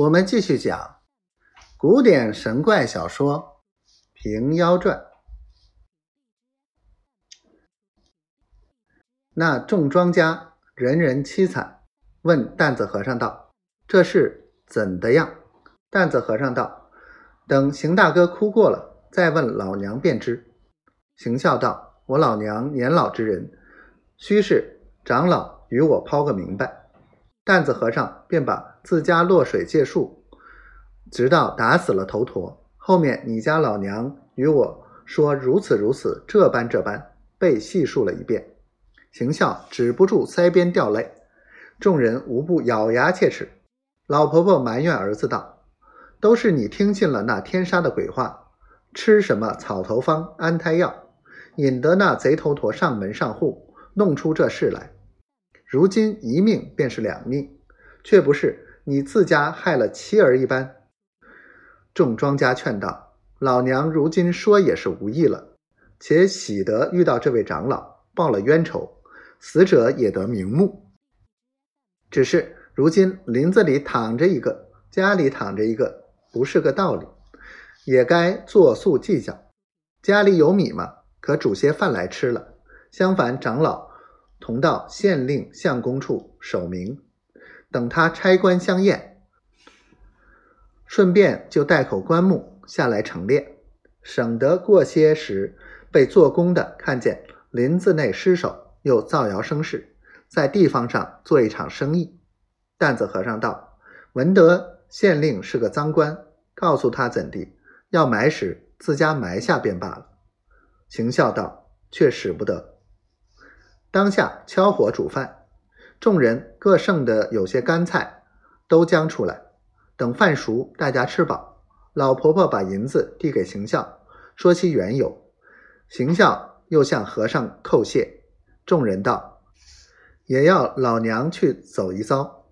我们继续讲古典神怪小说《平妖传》。那众庄家人人凄惨，问担子和尚道：“这事怎的样？”担子和尚道：“等邢大哥哭过了，再问老娘便知。”邢笑道：“我老娘年老之人，须是长老与我抛个明白。”担子和尚便把自家落水借数，直到打死了头陀。后面你家老娘与我说如此如此，这般这般，被细述了一遍。邢笑止不住腮边掉泪，众人无不咬牙切齿。老婆婆埋怨儿子道：“都是你听信了那天杀的鬼话，吃什么草头方、安胎药，引得那贼头陀上门上户，弄出这事来。”如今一命便是两命，却不是你自家害了妻儿一般。众庄家劝道：“老娘如今说也是无益了，且喜得遇到这位长老，报了冤仇，死者也得瞑目。只是如今林子里躺着一个，家里躺着一个，不是个道理，也该作速计较。家里有米吗？可煮些饭来吃了。相反，长老。”同到县令相公处守明，等他差官相验，顺便就带口棺木下来陈列，省得过些时被做工的看见林子内尸首，又造谣生事，在地方上做一场生意。担子和尚道：“闻得县令是个赃官，告诉他怎地，要埋时自家埋下便罢了。”行孝道：“却使不得。”当下敲火煮饭，众人各剩的有些干菜，都将出来。等饭熟，大家吃饱。老婆婆把银子递给行孝，说其缘由。行孝又向和尚叩谢。众人道：“也要老娘去走一遭。”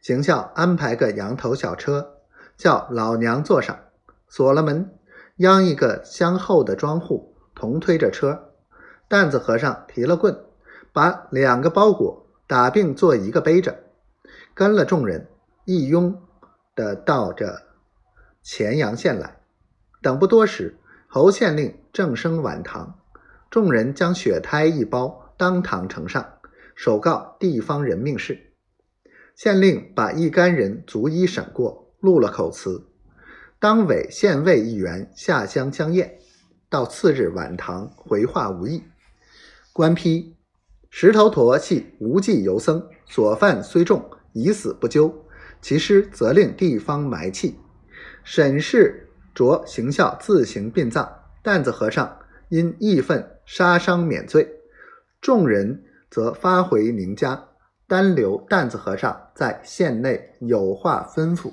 行孝安排个羊头小车，叫老娘坐上，锁了门，央一个相后的庄户同推着车。担子和尚提了棍，把两个包裹打并做一个背着，跟了众人一拥的到这乾阳县来。等不多时，侯县令正升晚堂，众人将血胎一包当堂呈上，首告地方人命事。县令把一干人逐一审过，录了口词，当委县尉一员下乡相验。到次日晚堂回话无益。官批：石头陀系无忌游僧，所犯虽重，以死不究，其师责令地方埋弃。沈氏着行孝自行殡葬，担子和尚因义愤杀伤免罪，众人则发回宁家，单留担子和尚在县内有话吩咐。